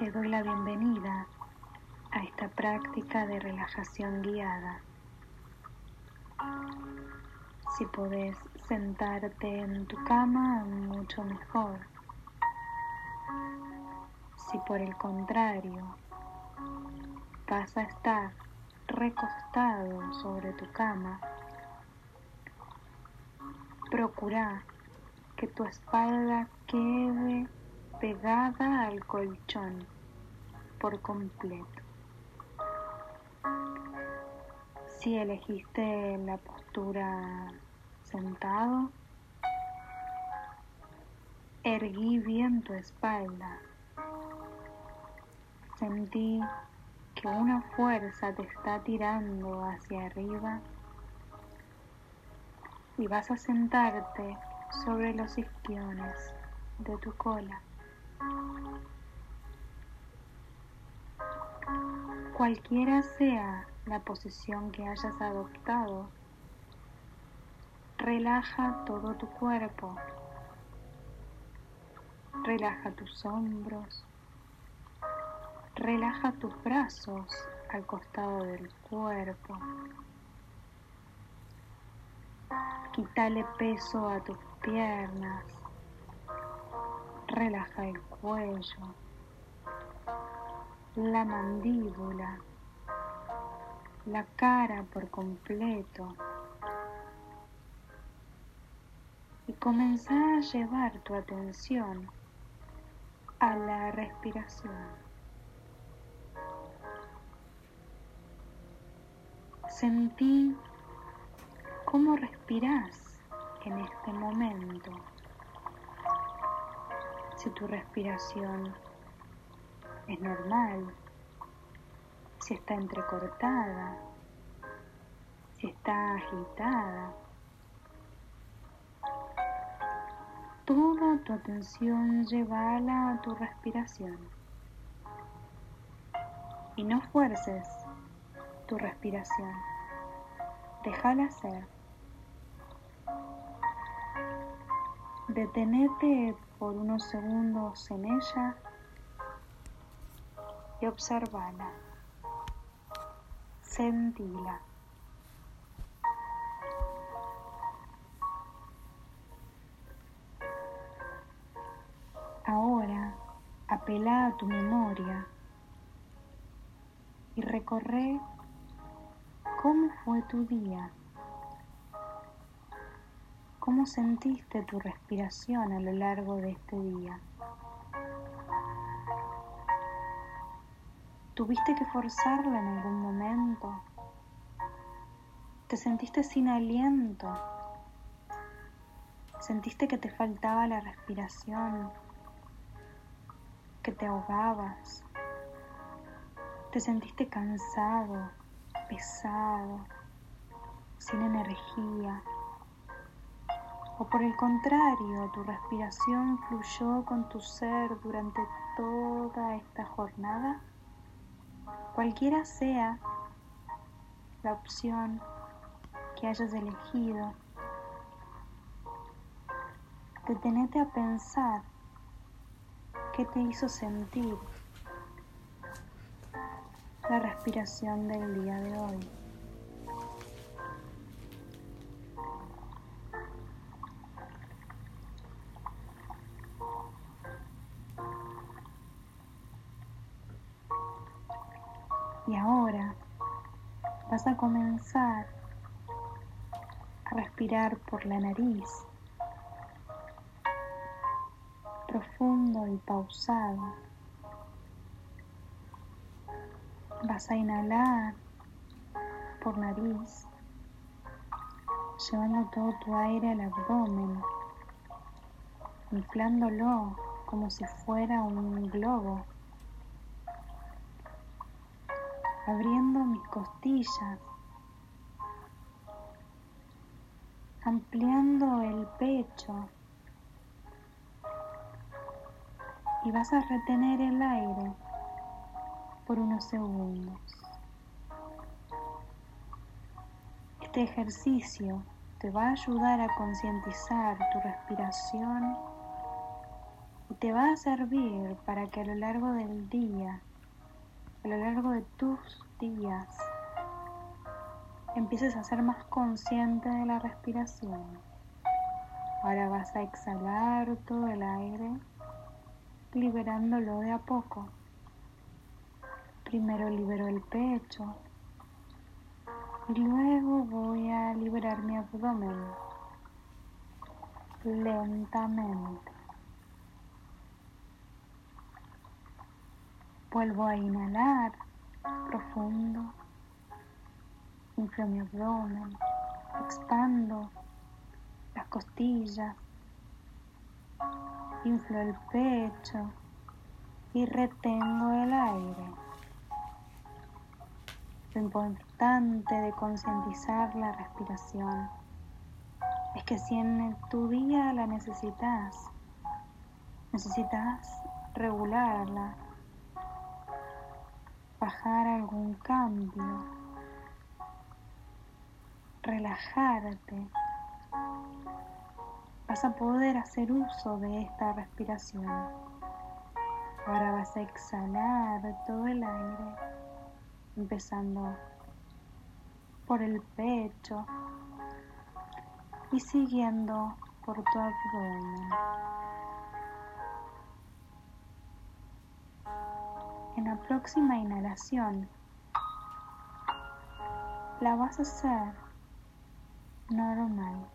Te doy la bienvenida a esta práctica de relajación guiada. Si podés sentarte en tu cama, mucho mejor. Si por el contrario vas a estar recostado sobre tu cama, procura que tu espalda quede pegada al colchón por completo. Si elegiste la postura sentado, erguí bien tu espalda. Sentí que una fuerza te está tirando hacia arriba y vas a sentarte sobre los isquiones de tu cola. Cualquiera sea la posición que hayas adoptado, relaja todo tu cuerpo. Relaja tus hombros. Relaja tus brazos al costado del cuerpo. Quítale peso a tus piernas. Relaja el cuello, la mandíbula, la cara por completo. Y comenzá a llevar tu atención a la respiración. Sentí cómo respirás en este momento. Si tu respiración es normal, si está entrecortada, si está agitada. Toda tu atención llévala a tu respiración y no fuerces tu respiración. Déjala ser. Detenete por unos segundos en ella y observala. Sentila. Ahora apela a tu memoria y recorre cómo fue tu día. ¿Cómo sentiste tu respiración a lo largo de este día? ¿Tuviste que forzarla en algún momento? ¿Te sentiste sin aliento? ¿Sentiste que te faltaba la respiración? ¿Que te ahogabas? ¿Te sentiste cansado, pesado, sin energía? O por el contrario, tu respiración fluyó con tu ser durante toda esta jornada, cualquiera sea la opción que hayas elegido, detenete a pensar qué te hizo sentir la respiración del día de hoy. Vas a comenzar a respirar por la nariz, profundo y pausado. Vas a inhalar por nariz, llevando todo tu aire al abdomen, inflándolo como si fuera un globo. Abriendo mis costillas, ampliando el pecho y vas a retener el aire por unos segundos. Este ejercicio te va a ayudar a concientizar tu respiración y te va a servir para que a lo largo del día, a lo largo de tus días, empieces a ser más consciente de la respiración. Ahora vas a exhalar todo el aire, liberándolo de a poco. Primero libero el pecho y luego voy a liberar mi abdomen lentamente. Vuelvo a inhalar profundo. Inflo mi abdomen, expando las costillas, inflo el pecho y retengo el aire. Lo importante de concientizar la respiración es que si en tu día la necesitas, necesitas regularla, bajar algún cambio, relajarte, vas a poder hacer uso de esta respiración. Ahora vas a exhalar todo el aire empezando por el pecho y siguiendo por tu abdomen. En la próxima inhalación la vas a hacer normal.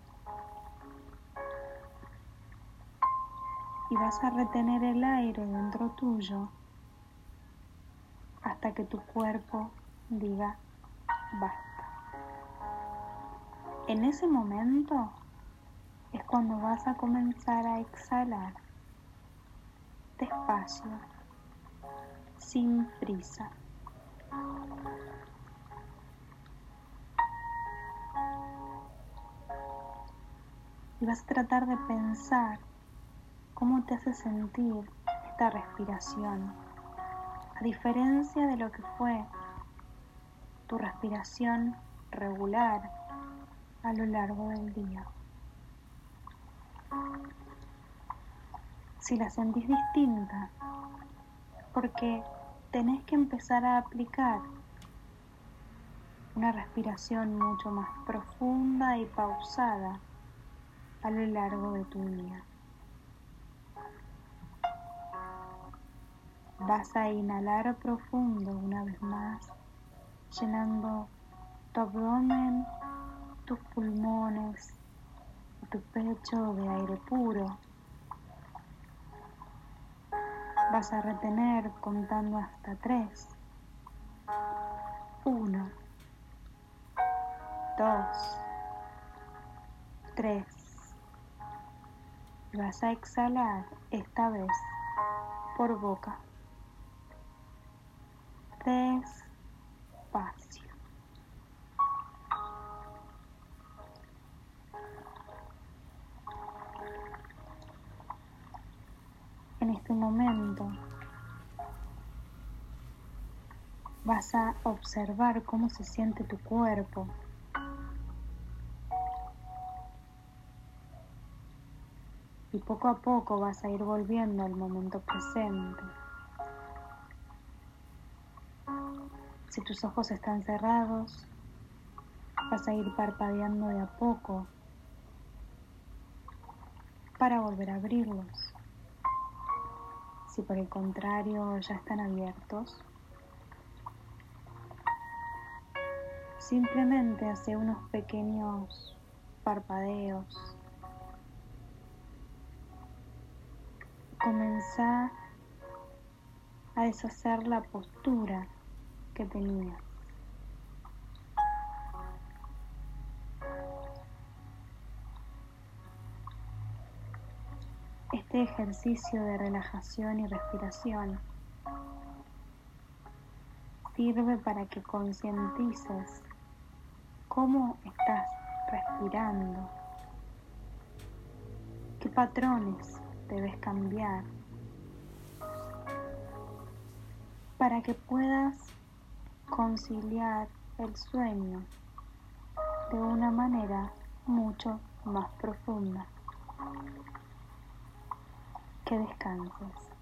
Y vas a retener el aire dentro tuyo hasta que tu cuerpo diga basta. En ese momento es cuando vas a comenzar a exhalar despacio, sin prisa. Y vas a tratar de pensar cómo te hace sentir esta respiración a diferencia de lo que fue tu respiración regular a lo largo del día. Si la sentís distinta, porque tenés que empezar a aplicar una respiración mucho más profunda y pausada a lo largo de tu día. Vas a inhalar profundo una vez más, llenando tu abdomen, tus pulmones y tu pecho de aire puro. Vas a retener contando hasta tres. Uno, dos, tres. Vas a exhalar esta vez por boca despacio. Vas a observar cómo se siente tu cuerpo. Y poco a poco vas a ir volviendo al momento presente. Si tus ojos están cerrados, vas a ir parpadeando de a poco para volver a abrirlos. Si por el contrario ya están abiertos, simplemente hace unos pequeños parpadeos. Comenzá a deshacer la postura que tenía. Este ejercicio de relajación y respiración sirve para que concientices cómo estás respirando, qué patrones debes cambiar para que puedas conciliar el sueño de una manera mucho más profunda. Que descanses.